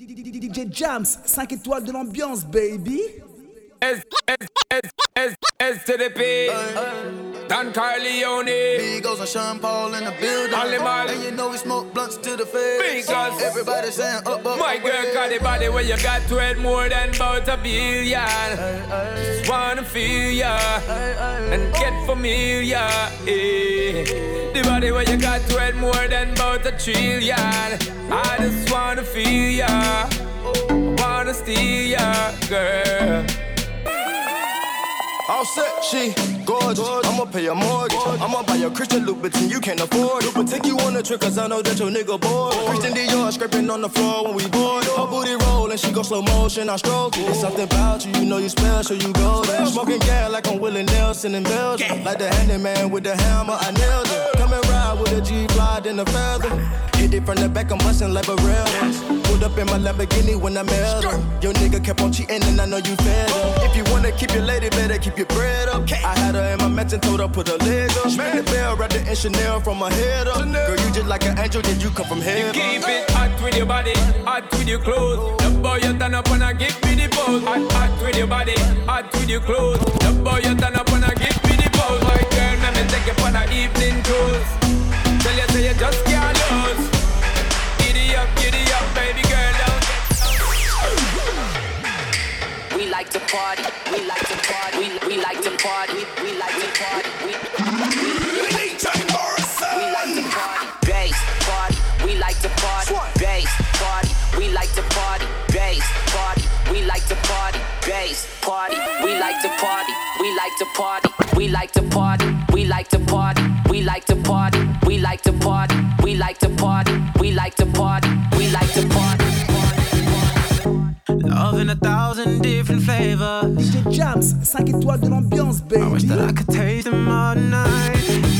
DJ Jams, 5 étoiles de l'ambiance, baby. S, Don Carleone. Migos and Sean Paul in the building. Only man. And you know we smoke blunts to the face. Because everybody saying up, up. My girl got eh. the body where you got to it more than about a billion. Just wanna feel ya and get familiar. Yeah. The body where you got to it more than about a trillion. I just wanna feel ya, I wanna steal ya, girl. All set, she gorgeous. I'ma pay a mortgage. I'ma buy a Christian Louboutin, you can't afford it. But take you on a trip, cause I know that your nigga bored. Christian Dior scraping on the floor when we board. Her booty roll and she go slow motion, I stroke it. It's something about you, you know you special, you go there. Smoking gas like I'm Willie Nelson in Belgium. Like the handyman with the hammer, I nailed it. Ride with a G-Fly and a feather. Hit it from the back, I'm bustin' like Barreras. Pulled up in my Lamborghini when I met her. Your nigga kept on cheating and I know you fed her. If you wanna keep your lady, better keep your bread up. I had her in my mansion, told her put her leg up. Spin the bell, wrapped it in Chanel from my head up. Girl, you just like an angel, did you come from heaven? Keep it hot with your body, hot with your clothes. The boy you turn up and I give me the pose. Hot, hot with your body, hot with your clothes. The boy you turn up and I give me the pose. My girl, let me take you for the evening cruise. Tell you say you just can't lose. Giddy up, giddy up, baby girl, don't We like to party, we like to party, we, we like to party, we like to party, we, we, we like to party, party, we like to party, we like to party, we like to party, we like to party, we like to party, we like to party, we like to party, we like to party, we like to party, we like to party, we like to party, we like to party. Love in a thousand different flavors. DJ Jams, 5 étoiles de l'ambiance, I wish that I could taste them all night.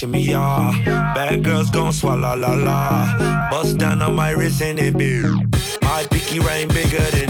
Shimmy, yeah, uh, shimmy. Bad girls gon' swallow la la. Bust down on my wrist and it big. My pinky ring bigger than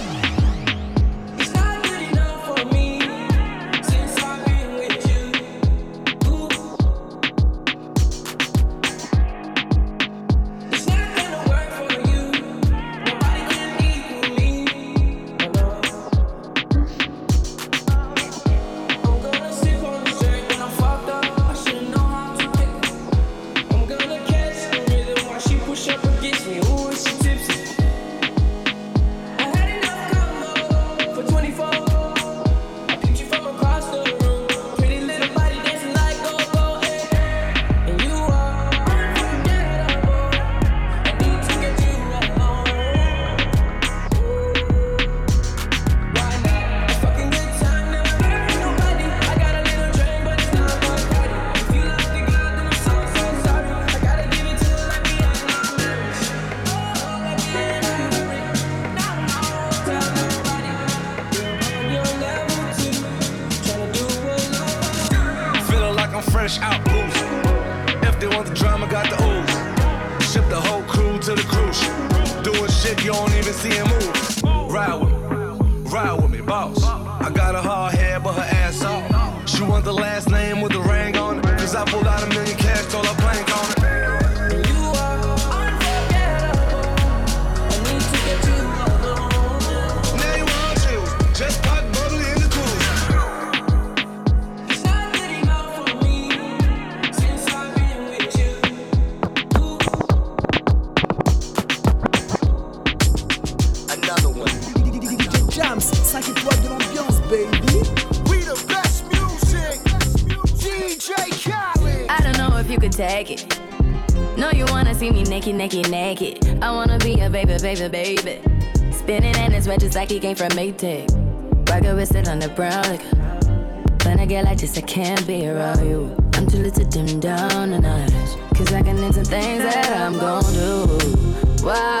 he came from Maytag. Rocket with it on the brown like When I get like this, I can't be around you. I'm too little to dim down the night. Cause I can into things that I'm gon' do. Wow,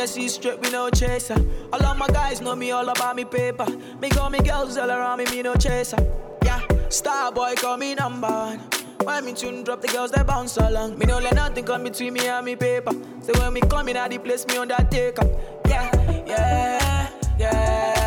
Hennessy straight, me no chaser. All of my guys know me all about me paper. Me call me girls all around me, me no chaser. Yeah, star boy call me number one. When me tune drop, the girls they bounce along. Me no let nothing come between me and me paper. So when me come in at the place, me undertaker. Yeah, yeah, yeah,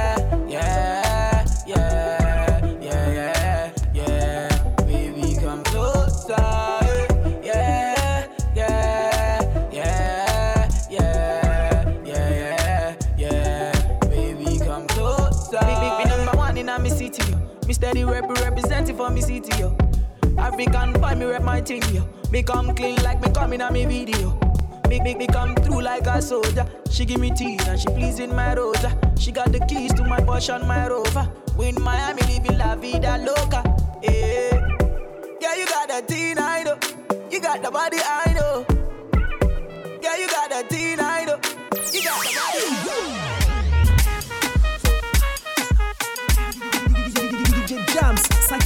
steady rep representing for me city, yo. African boy, me rep my thing, yo. Me come clean like me coming in a me video. Me, me, me come through like a soldier. She give me tea and she pleasing my rosa. She got the keys to my Porsche and my Rover. We in Miami, living la vida loca. Yeah. Yeah, you got that teen, I know. You got the body, I know. Yeah, you got that teen, Jams, 5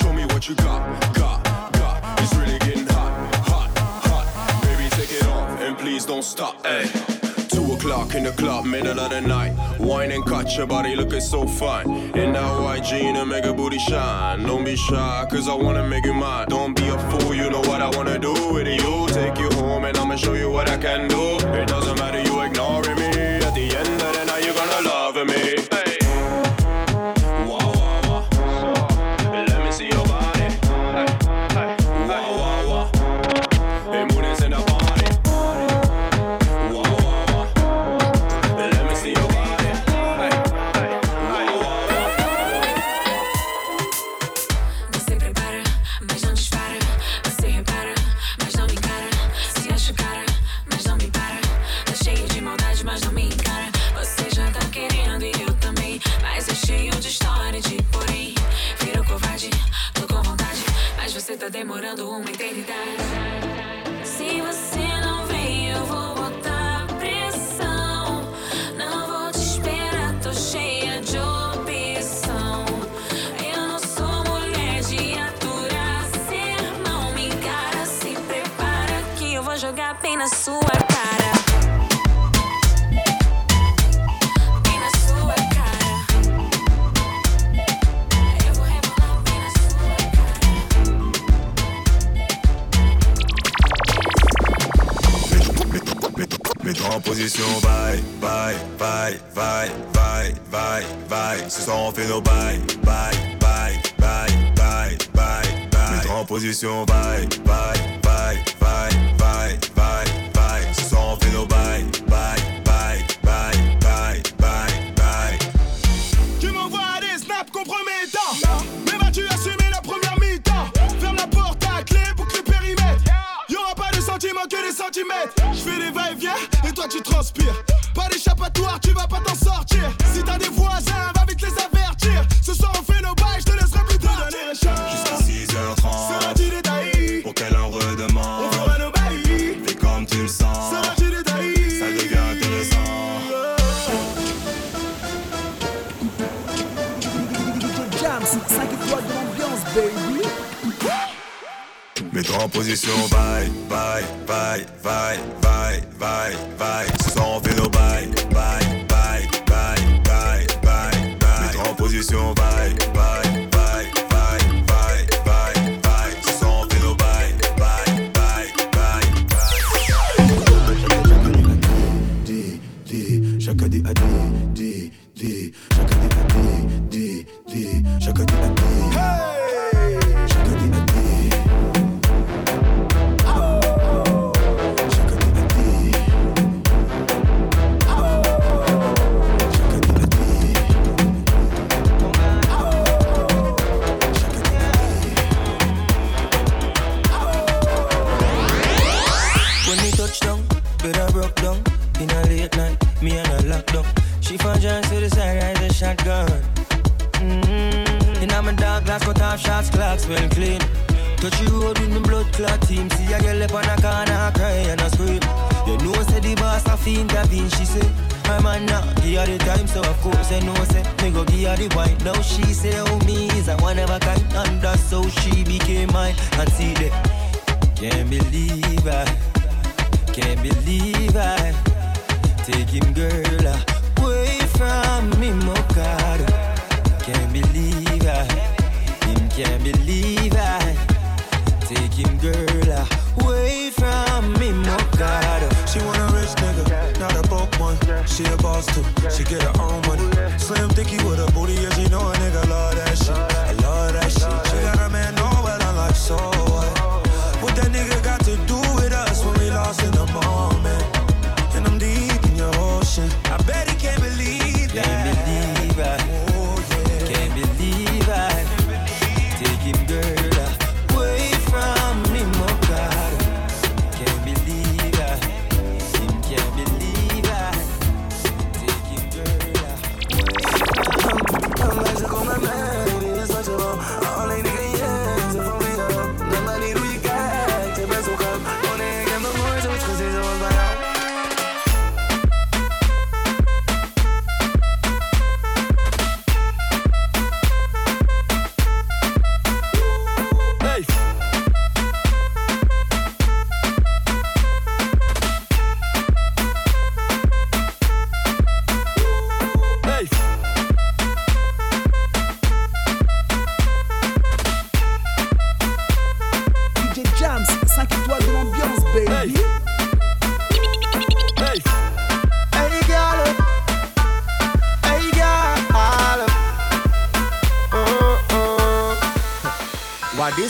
Show me what you got, got, got. It's really getting hot, hot, hot. Baby, take it off and please don't stop. Hey. Two o'clock in the club, middle of the night. Wine and cut your body looking so fine. In that white jean and make a booty shine. Don't be shy, cause I wanna make you mine. Don't be a fool, you know what I wanna do with you. Take you home and I'ma show you what I can do. It doesn't matter, you ignoring me. At the end of the night, you're gonna love me. na sua cara. Mets-toi en position, bye, bye, bye, bye, bye, bye, bye. Ce soir on fait nos bye, bye, bye, bye, bye, bye, bye. Mets-toi en position, bye, bye, bye, bye, bye, bye on fait nos bails, bails, bails, bails. Tu m'envoies des snaps compromettants, mais vas-tu assumer la première mi-temps? Ferme la porte à clé, boucle le périmètre. Y'aura pas de sentiments que des centimètres. Je fais des va-et-vient et toi tu transpires. Pas d'échappatoire, tu vas pas t'en sortir. bye, bye, bye.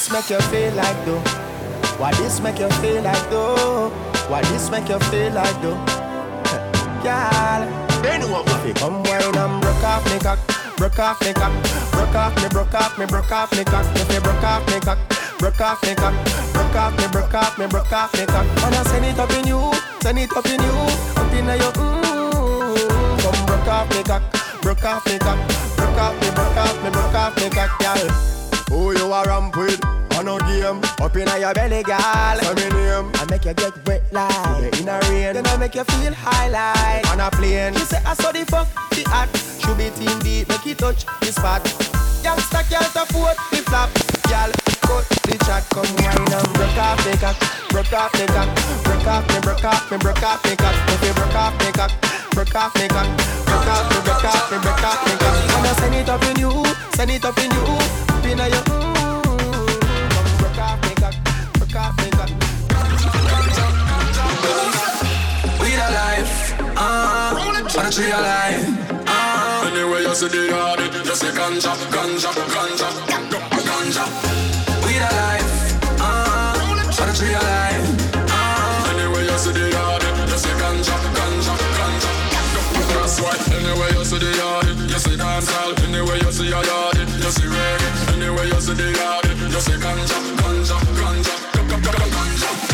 This make you feel like though? Why this make you feel like though? Why this make you feel like though? Girl, they know what if come wine and broke off me cock, broke off me cock, broke off me, broke off me, broke off me cock, if you broke off me cock, broke off me cock, broke off me, broke off me, broke off me cock. I send it up in you, send it up in you, up in your mmm. Come broke off me cock, broke off me cock, broke off me, broke off me, broke off me cock, girl. Who you are ramp with? On no game, up in your belly, girl. Say me name. I make you get wet like in a rain. Then I make you feel high like on a plane. She say I saw the fuck the act. Should be team deep, make it touch the spot. Youngster can't afford the flap, girl. Cut the chat, come wine and broke off the cock, broke off the cock, broke off me, broke off me, broke off me cock. If you broke off me cock, broke off me cock, broke off me, broke off me, broke off me cock. And I send it up in you, send it up in you, up in your off me alive, uh. Anyway, you see the yard, you see ganja, ganja, ganja, ganja. We the life, uh, on a alive, uh. Anyway, you see the yard, you see ganja, ganja, ganja. That's why. Anyway, you see the yard, you see dancehall. Anyway, you see a yard, you see reggae to the yard. Just say ganja, ganja, ganja, ganja, ganja.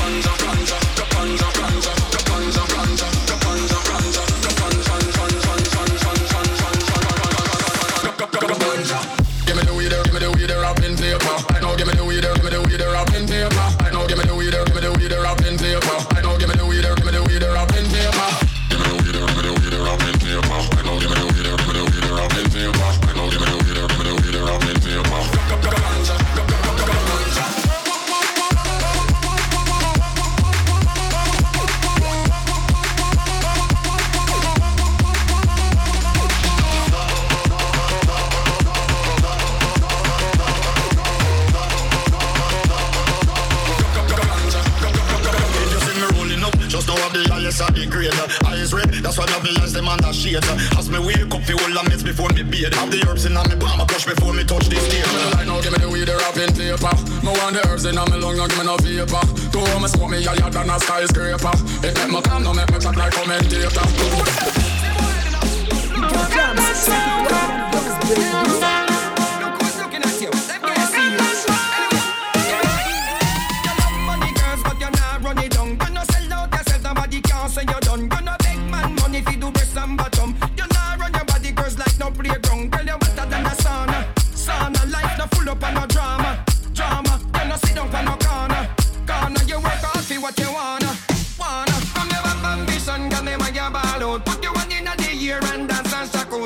Deus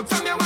Thân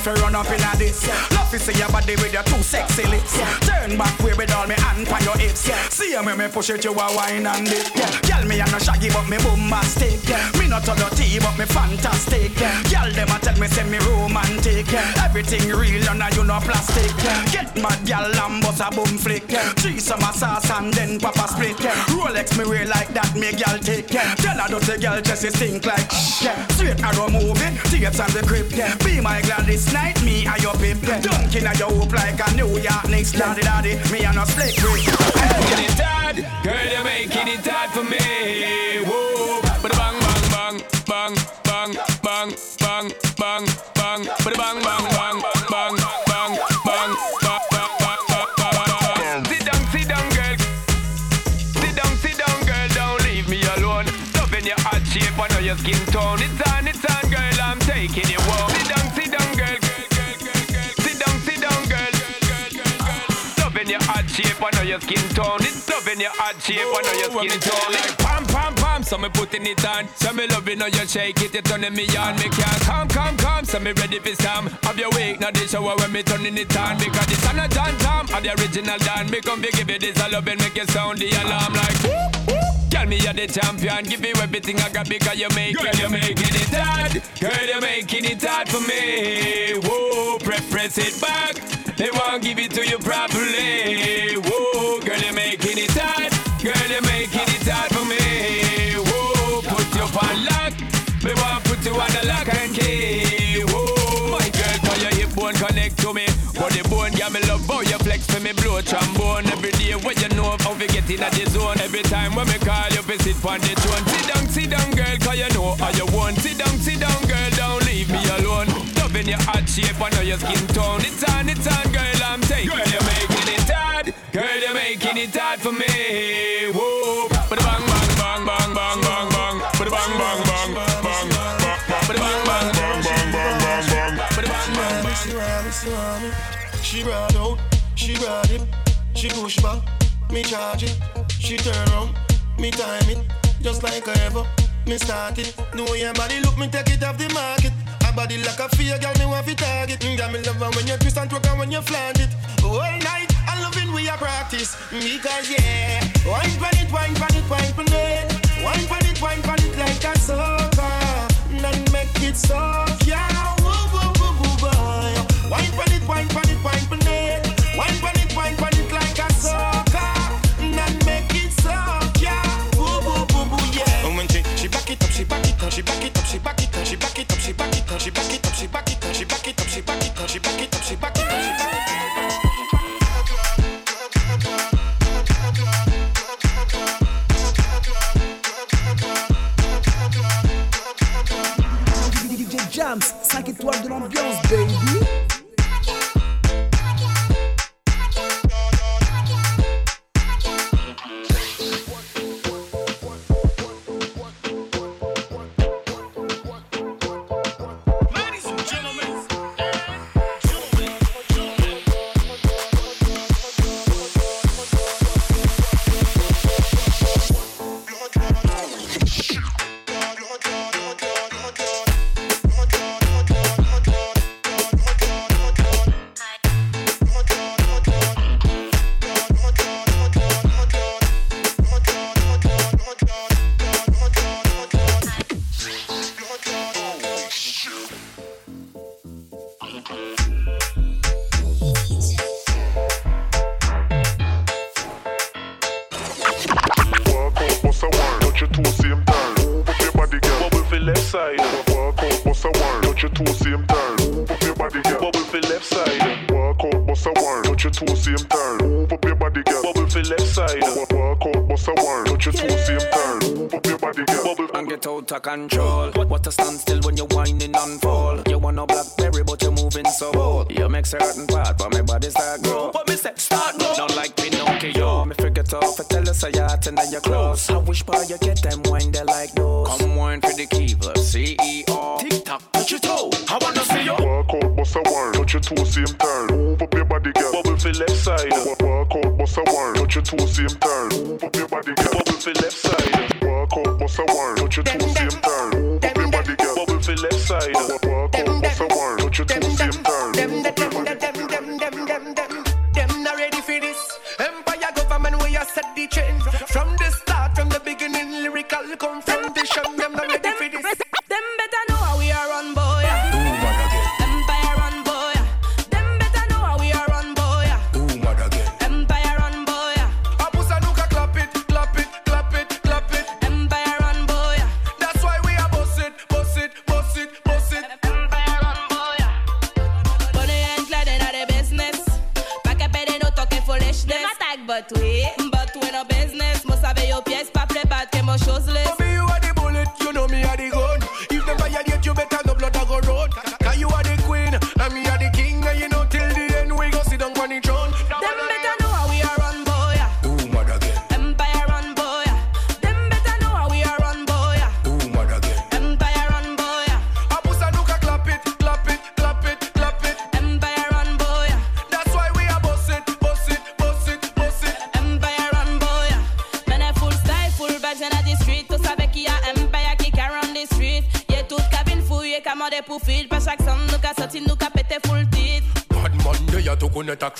fi run up in a this. Love to see your body with your two sexy See me me push it, you a wine and dip. Girl me a no shaggy but me bombastic. Me not a dirty but me fantastic. Girl them a tell me say me romantic. Everything real and uh, you no plastic. Get mad girl and bust a boom flick. Three summer sauce and then papa split. Rolex me wear like that me girl take. It. Tell her dirty girl just stink like shh. Straight arrow movie, tapes and the crib. Be my glad this night, me and your pip. Dunking at your hoop like a New York Knicks. Daddy daddy, me and no split grip. Hard, girl, you're making it hard for me. Whoa, but bang bang bang bang bang bang bang bang bang, but bang bang bang bang bang bang bang bang bang bang. Sit down, sit down, girl. Sit down, sit down, girl. Don't leave me alone. Loving your hot shape, I know your skin tone. It's on, it's on, girl. I'm taking you home. Sit down, sit down, girl. Sit down, sit down, girl. Loving your hot shape, I know your skin tone. Loving your hot shape, I know your skin tone. Like pam, pam, pam, so me putting it on. So me loving how you shake it, you turning me on. Me can't come, come, come, so me ready for some. Have your wake, now the shower when me turning it on. Because this on a John Tom, of the original Dan. Me come give you this love and make you sound the alarm like. Tell me you're the champion, give you everything I got because you're making Girl, you're making it hard. Girl, you're making it hard for me. Whoa, press, press it back. They won't give it to you properly. Whoa, girl, you're making it hard. Girl, you're making it hard for me. Whoa, put you on lock. Me want put you on the lock and key. Whoa, my girl, your hip bone connect to me. The bone, yeah, me love how you flex for me blow trombone every day. When you know how we get in the zone. Every time when me call you, fi sit on the throne. Sit down, sit down, girl, cause you know how you want. Sit down, sit down, your hot shape, I know your skin tone. It's on, it's on, girl, I'm taking. Girl, you're making it hard. Girl, you're making it hard for me. Whoa, but bang, bang, bang, bang, bang, bang, bang. But bang, bang, bang, bang, bang, bang. But bang, bang, bang, bang, bang, bang, bang. But bang, bang, bang. She ride it, she ride it. She ride out, she ride it. She push back, me charge it. She turn around, me time it. Just like I ever, me start it. Know your body look, me take it off the market. Body like a fear, girl, me want to target. Mm, Girl, me love when you twist and twerk and when you flaunt it. All night, I loving we a practice. Because yeah, wine pan it, wine pan it, wine pan it. Wine pan it, wine pan it like a soca. Then make it soft, yeah. Woo, woo, woo, woo, boy. Wine pan it, wine pan it, control. What, a standstill when you're whining and fall. You want no blackberry, but you're moving so bold. You make certain part, From this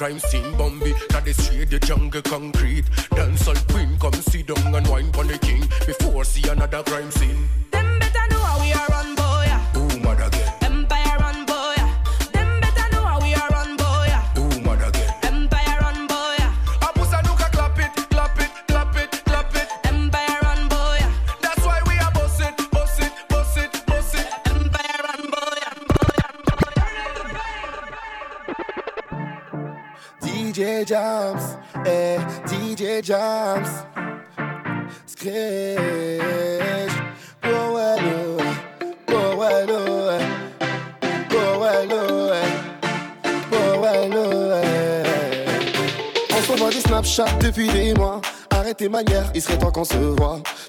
crime scene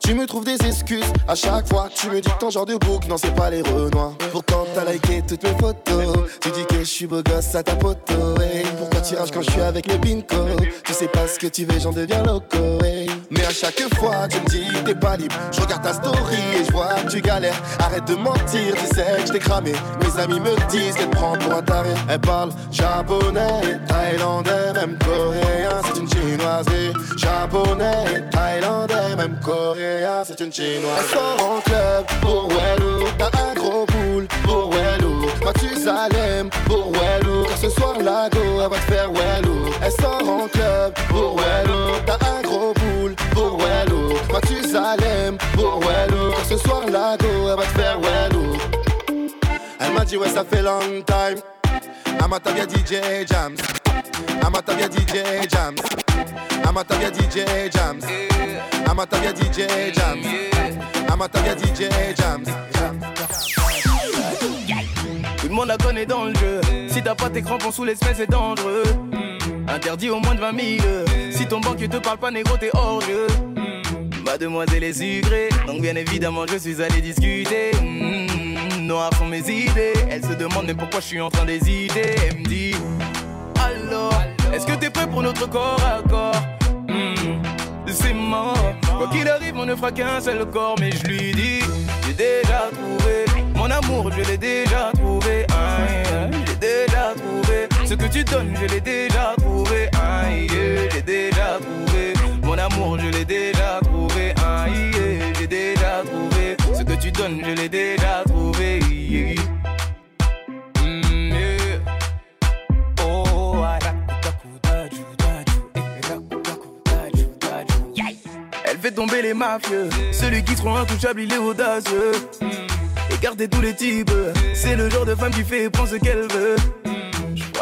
Tu me trouves des excuses à chaque fois. Tu me dis que ton genre de bouc, non, c'est pas les renois. Pourtant, t'as liké toutes mes photos. Tu dis que je suis beau gosse à ta poteau. Pourquoi tu rages quand je suis avec mes pinko? Tu sais pas ce que tu veux, j'en deviens loco. Mais à chaque fois, tu me dis t'es pas libre. Je regarde ta story et je vois que tu galères. Arrête de mentir, tu sais que je t'ai cramé. Mes amis me disent qu'elle prend pour un taré. Elle parle japonais, thaïlandais, même coréen. C'est une chinoise japonais, thaïlandais, même coréen. C'est une chinoise. Elle sort en club pour Wello. T'as un gros boule pour Wello. Mathusalem pour Wello. Car ce soir, la go, elle va te faire Wello. Elle sort en club pour Wello. T'as un gros boule elle va te faire Wello. Elle m'a dit ouais ça fait long time Amatabia DJ Jams Amatabia DJ Jams Amatabia DJ Jams Amatabia DJ Jams Amatabia DJ Jams Tout le monde la connaît dans le jeu. Si t'as pas tes crampons sous l'espèce, c'est dangereux. Interdit au moins de 20 000. Si ton banquier te parle pas, négro, t'es hors jeu. Mademoiselle est sucrée, donc bien évidemment, je suis allé discuter. Mm, Noires sont mes idées. Elle se demande même pourquoi je suis en train d'hésiter? Elle me dit Alors, est-ce que t'es prêt pour notre corps à corps? Mm, C'est mort. Quoi qu'il arrive, on ne fera qu'un seul corps. Mais je lui dis J'ai déjà trouvé mon amour, je l'ai déjà trouvé. J'ai déjà trouvé. Ce que tu donnes, je l'ai déjà trouvé. Aïe, j'ai déjà trouvé. Mon amour, je l'ai déjà trouvé. Aïe, j'ai déjà trouvé. Ce que tu donnes, je l'ai déjà trouvé. Mm, yeah. Yeah. Fait tomber les mafieux. Celui qui rend intouchable, il est audacieux. Et garder tous les types. C'est le genre de femme qui fait et prend ce qu'elle veut.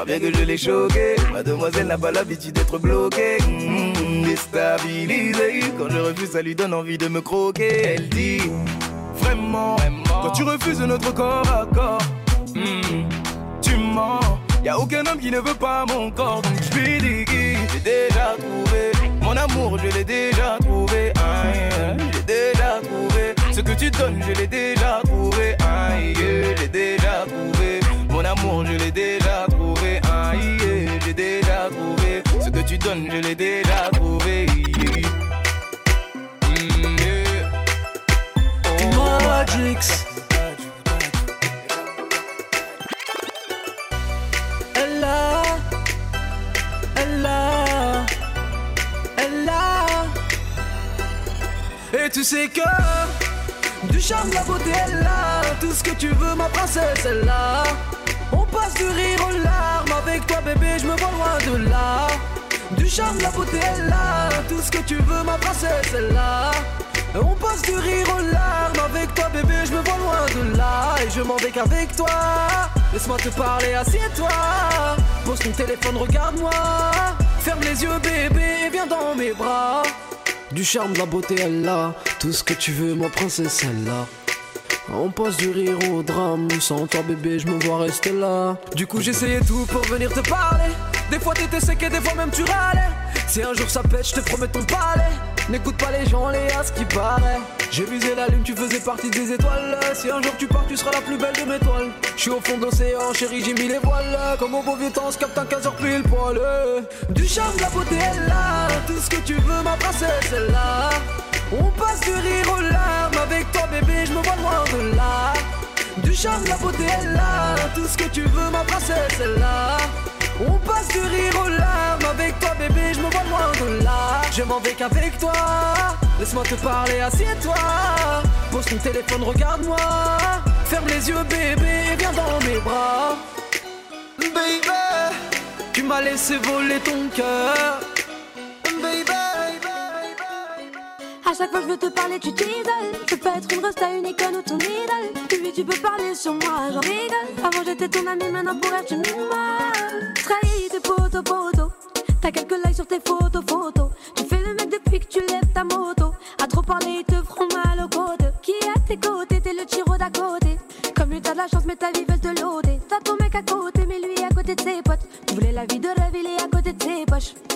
Bien que je l'ai choquée. Mademoiselle n'a pas l'habitude d'être bloquée. Mmh, déstabilisée. Quand je refuse, ça lui donne envie de me croquer. Elle dit Vraiment, quand tu refuses notre corps à corps, mmh, tu mens. Y a aucun homme qui ne veut pas mon corps. Donc je lui dis J'ai déjà trouvé mon amour, je l'ai déjà trouvé. Aïe, j'ai déjà trouvé. Ce que tu donnes, je l'ai déjà trouvé. Aïe, j'ai déjà trouvé. Mon amour, je l'ai déjà donnes, je l'ai déjà trouvé. Mm. Oh. Magix. Ella, Ella, Ella. Et tu sais que du charme, la beauté est là. Tout ce que tu veux, ma princesse est là. On passe du rire aux larmes. Avec toi, bébé, je me vois loin de là. Du charme, la beauté est là. Tout ce que tu veux, ma princesse est là. On passe du rire aux larmes. Avec toi, bébé, je me vois loin de là. Et je m'en vais qu'avec toi. Laisse-moi te parler, assieds-toi. Pose ton téléphone, regarde-moi. Ferme les yeux, bébé, viens dans mes bras. Du charme, de la beauté, elle là. Tout ce que tu veux, ma princesse, elle là. On passe du rire au drame. Sans toi, bébé, je me vois rester là. Du coup, j'essayais tout pour venir te parler. Des fois, t'étais sec et des fois, même tu râlais. Si un jour ça pète, je te promets ton palais. N'écoute pas les gens, les ce qui paraît. J'ai visé la lune, tu faisais partie des étoiles. Si un jour tu pars, tu seras la plus belle de mes toiles. Je suis au fond de l'océan, chérie, j'ai mis les voiles. Comme au beau vieux temps, capte un 15 heures pile poil. Du charme, la beauté est là. Tout ce que tu veux, ma princesse est là. On passe du rire aux larmes. Avec toi, bébé, je me vois loin de là. Du charme, la beauté est là. Tout ce que tu veux, ma princesse est là. On passe du rire aux larmes Avec toi bébé je me vois loin de là. Je m'en vais qu'avec toi. Laisse-moi te parler, assieds-toi. Pose ton téléphone, regarde-moi. Ferme les yeux bébé viens dans mes bras. Baby Tu m'as laissé voler ton cœur À chaque fois que je veux te parler, tu t'isoles. Je peux être une resta, une icône ou ton idole. Puis tu peux parler sur moi, j'en rigole. Avant j'étais ton ami, maintenant pour être une mal. Trahi tes potos, potos. T'as quelques likes sur tes photos, photos. Tu fais le mec depuis que tu lèves ta moto. À trop parler, ils te feront mal au côte. Qui à tes côtés, t'es le tiro d'à côté. Comme lui, t'as de la chance, mais ta vie veut te loader. T'as ton mec à côté, mais lui à côté de ses potes. Tu voulais la vie de rêve, il est à côté de ses poches.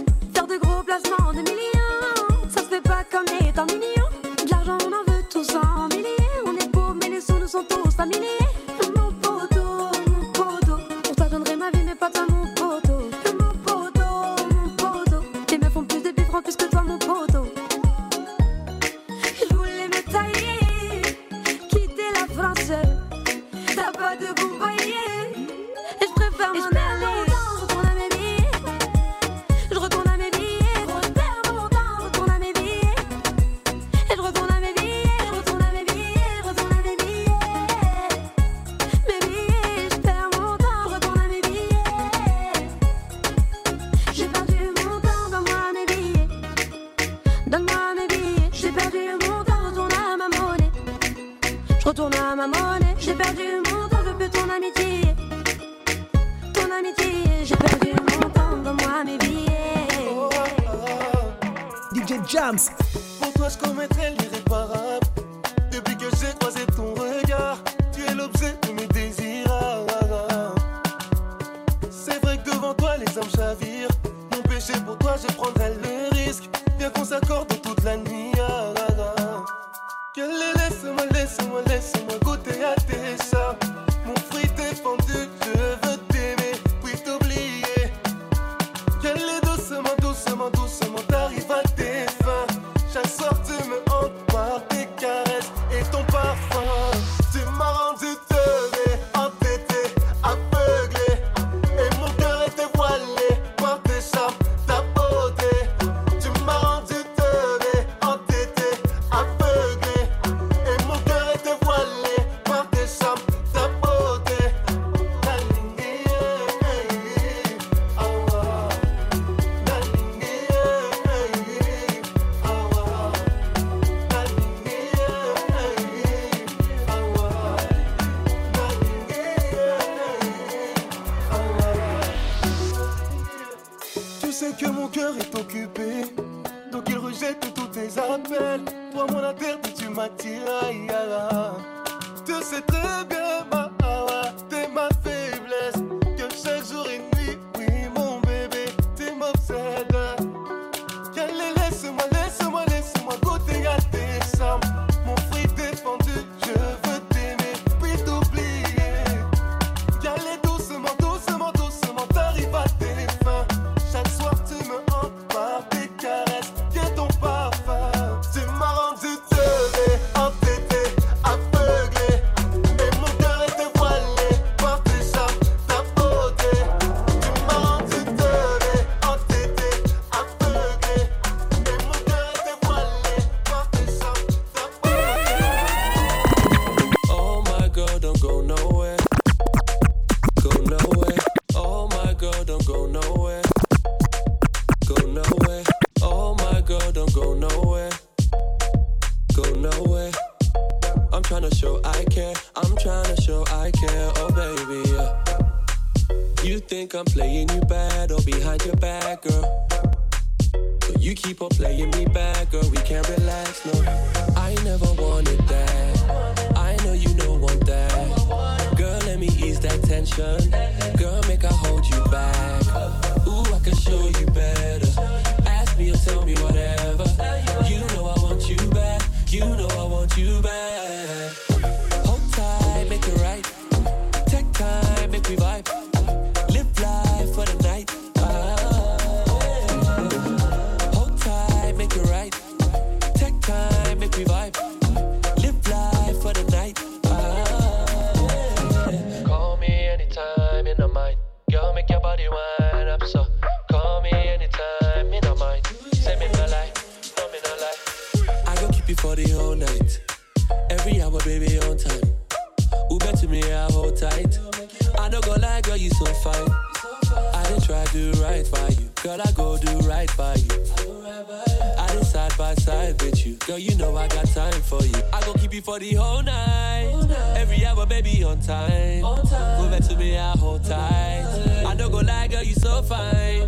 for the whole night. Whole night. Every hour, baby, on time. on time. Go back to me, I hold tight. I don't go lie, girl, you so fine.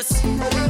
us.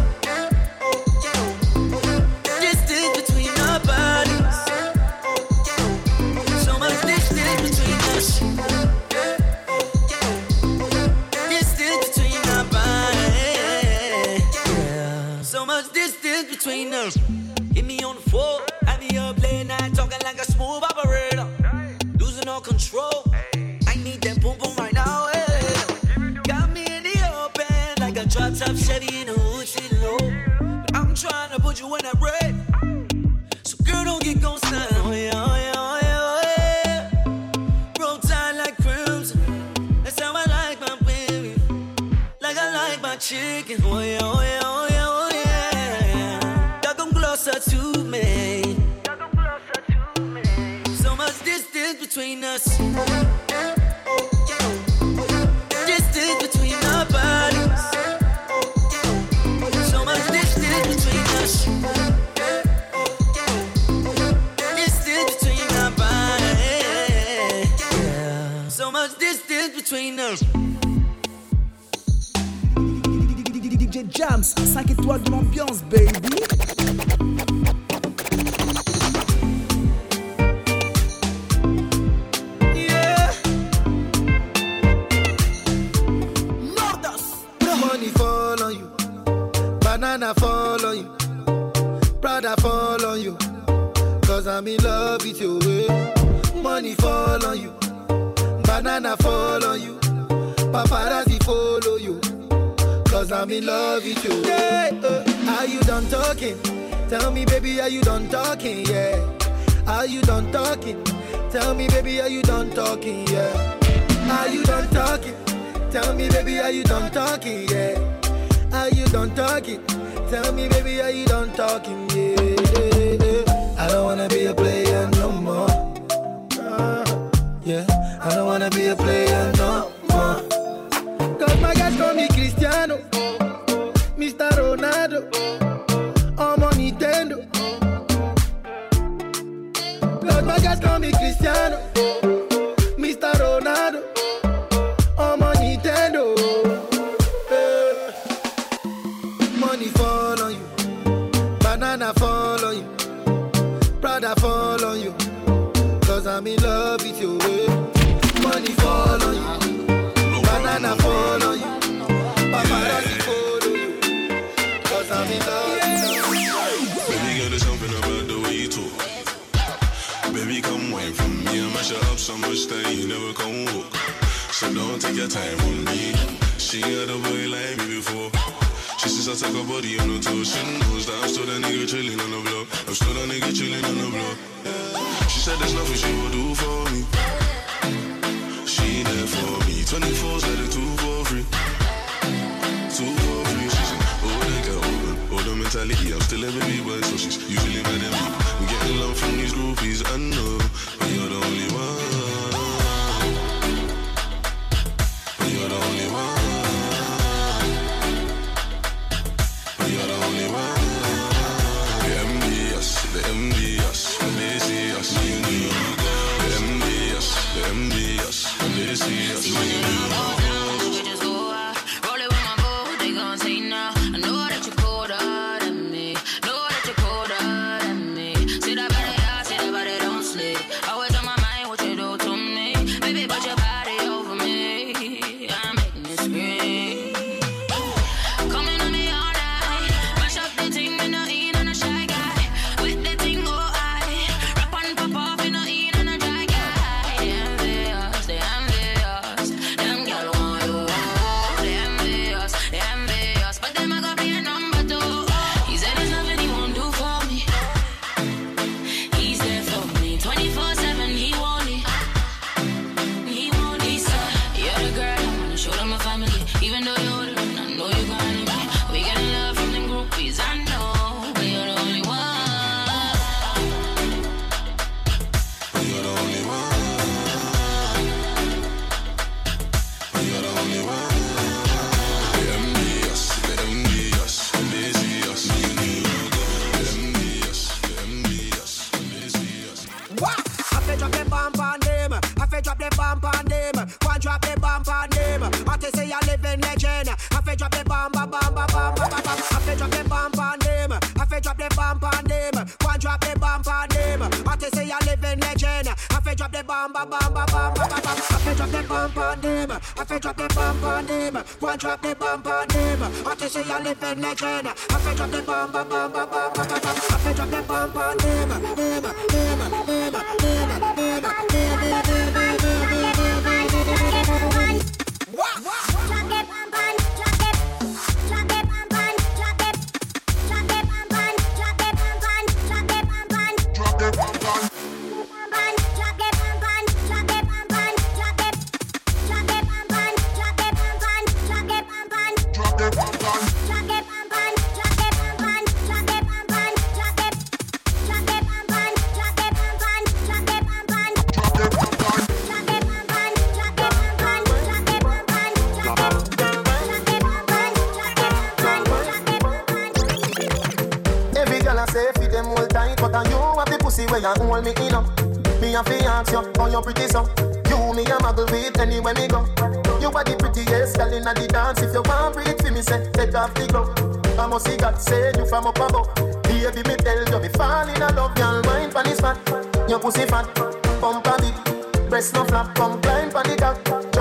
Chuck and Bomb,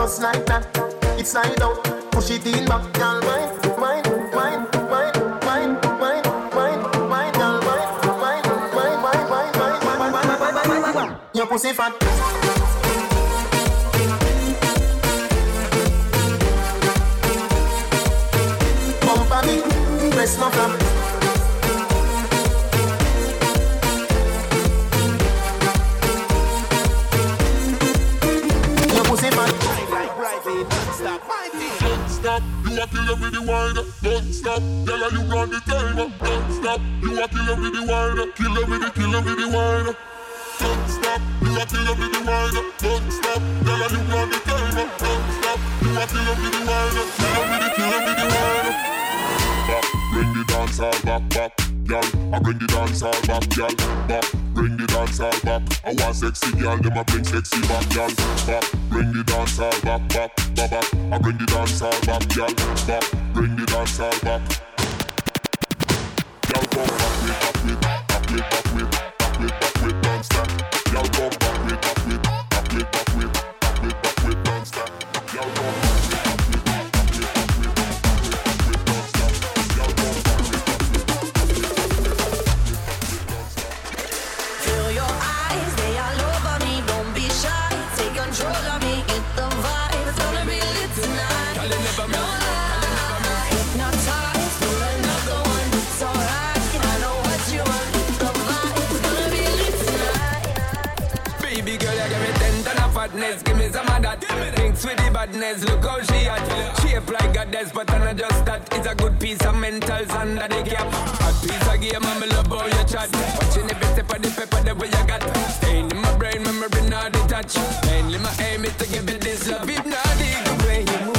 just like that. It's slide out, push it in back, girl, wine, wine, wine, wine, wine, wine, wine, wine, girl, wine, wine, wine, wine, wine, wine, wine, wine, wine, wine, wine. Your pussy fat. Pump a me, press my flap. it. Stop winding. Don't stop. You a killer with the wine. Don't stop. Tell her you run the time. Don't stop. You a killer with the wine. Killer with the killer with the wine. Don't stop. You a killer with the wine. Don't stop. Tell her you run the time. Don't stop. You a killer with the wine. Killer with the killer with the wine. Back, bring the dance all back, back, girl. I bring the dance all back, girl. Back bring the dance all back. I want sexy girl, them I bring sexy back, girl. Back, bring the dance all back, back, back, back. I bring the dance all back, girl. Back, bring the dance all back. badness, give me some of that. Thinks with the badness, look how she at. She like a death, but I'm not just that. It's a good piece of mentals under the cap. A piece of game, I'm love how your chat. Watching every step of the paper, the way you got. Staying in my brain, memory not detached. Mainly my aim is to give it this love, if not, the way you move.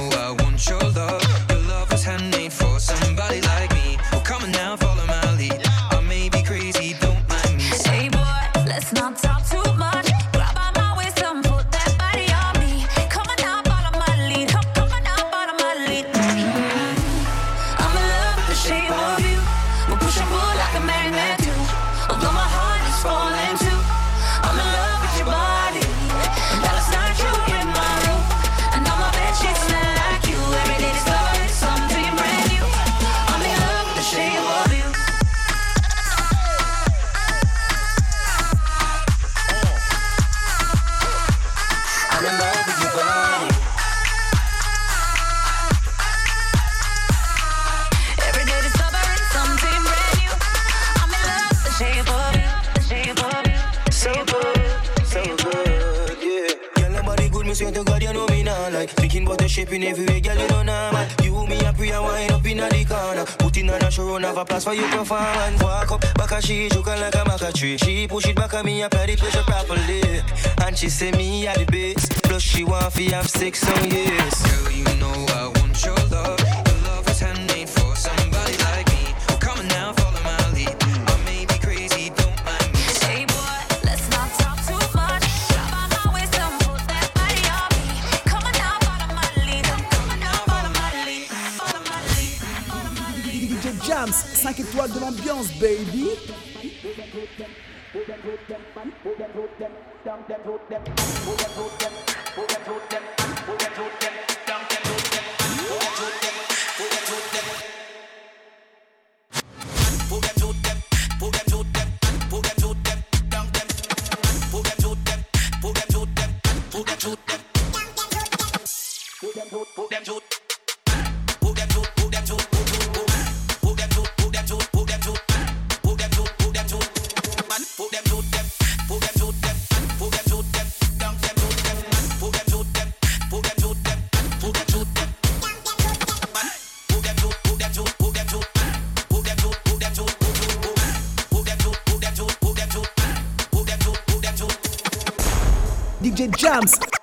swear to God, you know me now. Like, thinking about the shape in every way, girl, you know normal. You, me, a prayer, wind up in the corner. Put in on a show, have a place for you performance. Walk up, back a she, joking like a maca tree. She push it back at me, apply the pressure properly. And she say me at the best. Plus, she want fi have sex some years. Girl, you know I droit de l'ambiance, baby. Put them to Adams.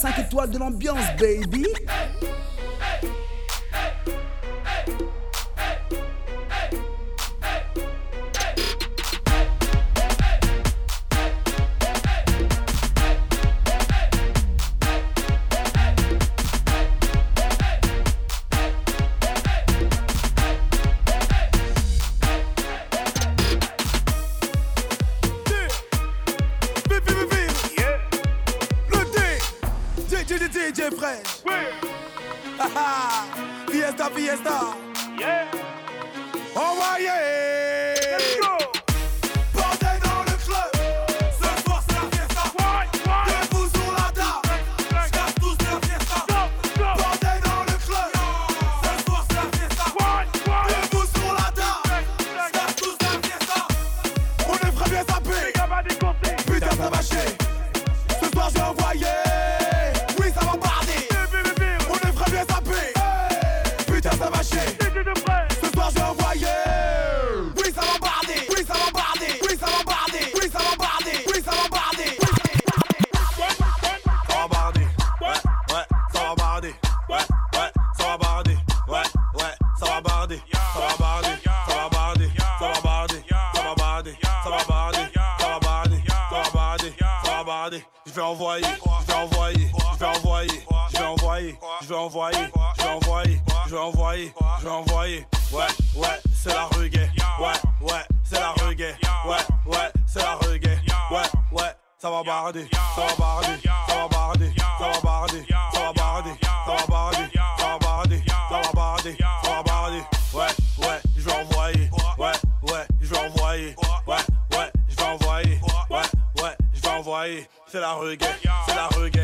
5 étoiles de l'ambiance, baby. Ouais, ouais, je vais envoyer. Ouais, ouais, je vais envoyer. Ouais, ouais, je vais envoyer. Ouais, ouais, je vais envoyer. C'est la reggae, c'est la reggae.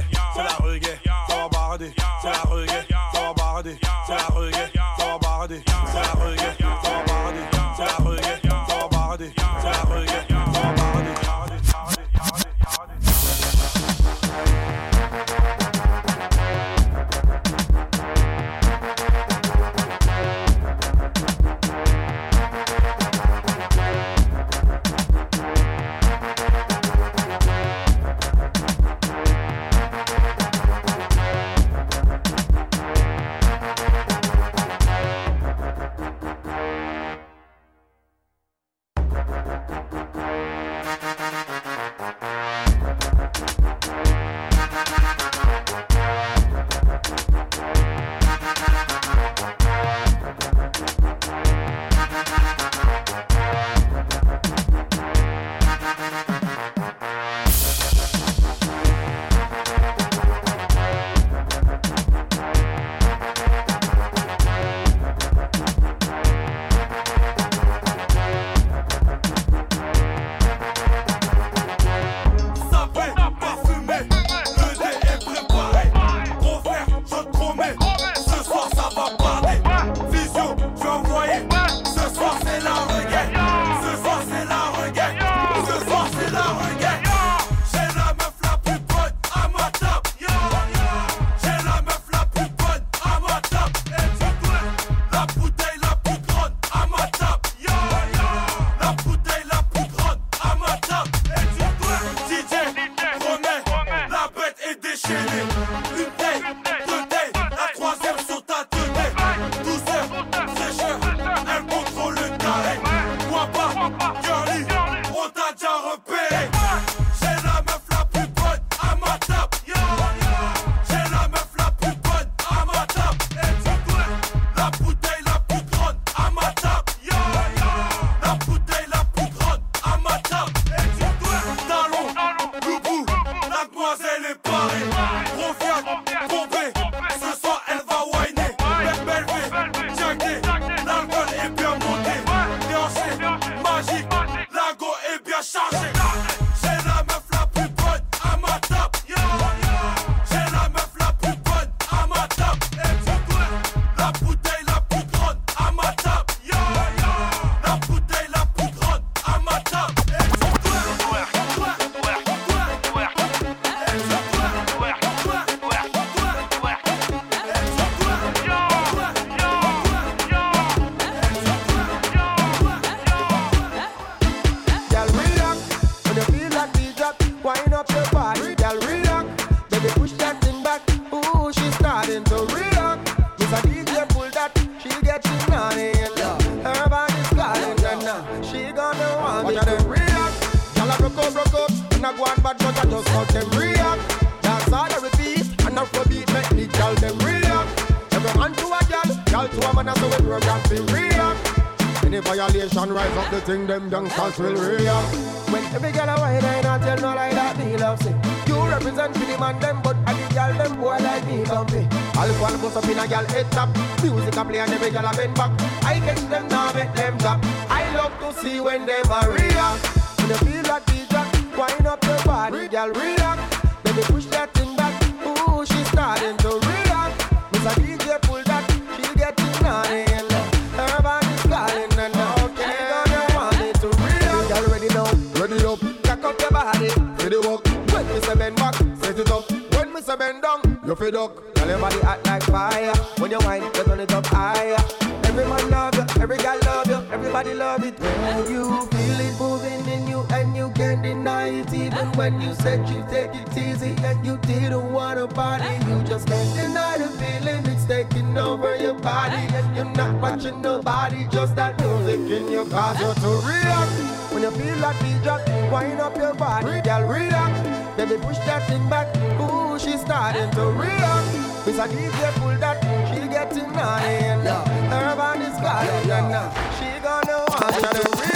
you feel it moving in you and you can't deny it. Even when you said you take it easy and you didn't wanna party You just can't deny the feeling it's taking over your body. And you're not watching nobody, just that music in your car So to react, when you feel like you just wind up your body Girl, react. baby push that thing back. Ooh, she's starting to react. It's a DJ pull that she getting naughty and now her body is calling and now she gonna want to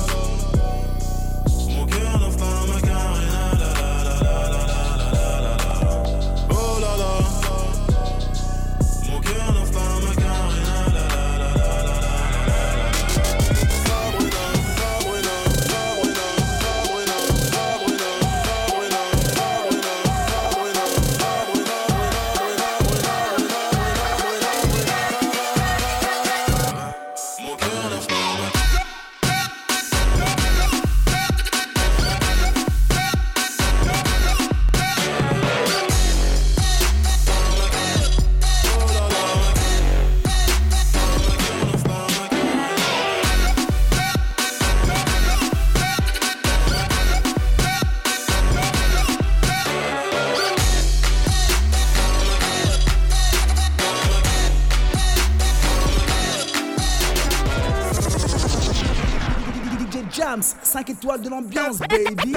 5 étoiles de l'ambiance, baby.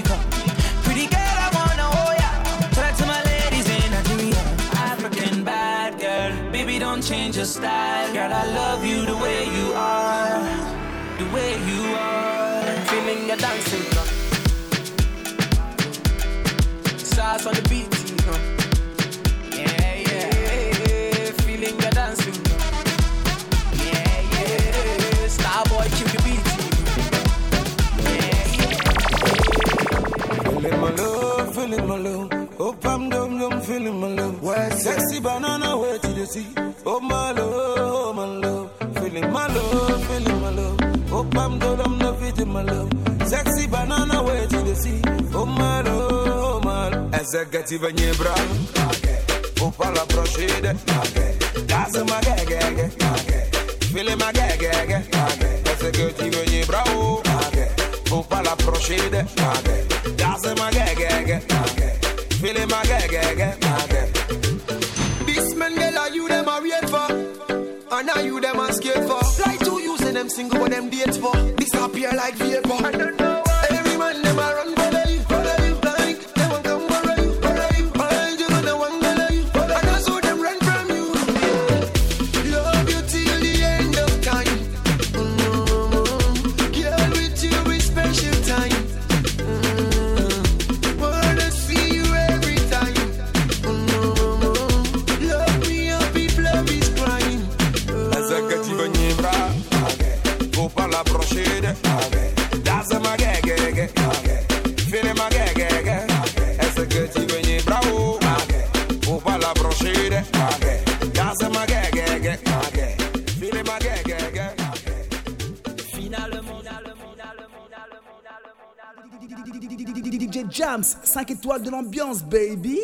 Pretty girl, I wanna hold ya. Talk to my ladies in Nigeria. African bad girl, baby, don't change your style. Girl, I love you the way you are, the way you are. Feeling dancing. Sauce on the beat. feeling my love. Oh, pam dum dum, feeling my love. Why sexy banana, where did you see? Oh, my love, oh, my love. Feeling my love, feeling my love. Oh, pam dum dum, no feeling my love. Sexy banana, where did you see? Oh, my love, oh, my love. Executive and your bra. Upa la brochide. That's my gag, gag. Feeling my gag, gag. Executive and your bra. Okay. Upala prošide nage. Ja se ma gegege nage. Fili ma gegege nage. This man girl are you them are weird for. And are you them are scared for. Like two you say them single but them date for. Disappear like vapor. I don't know Jams, 5 étoiles de l'ambiance, baby.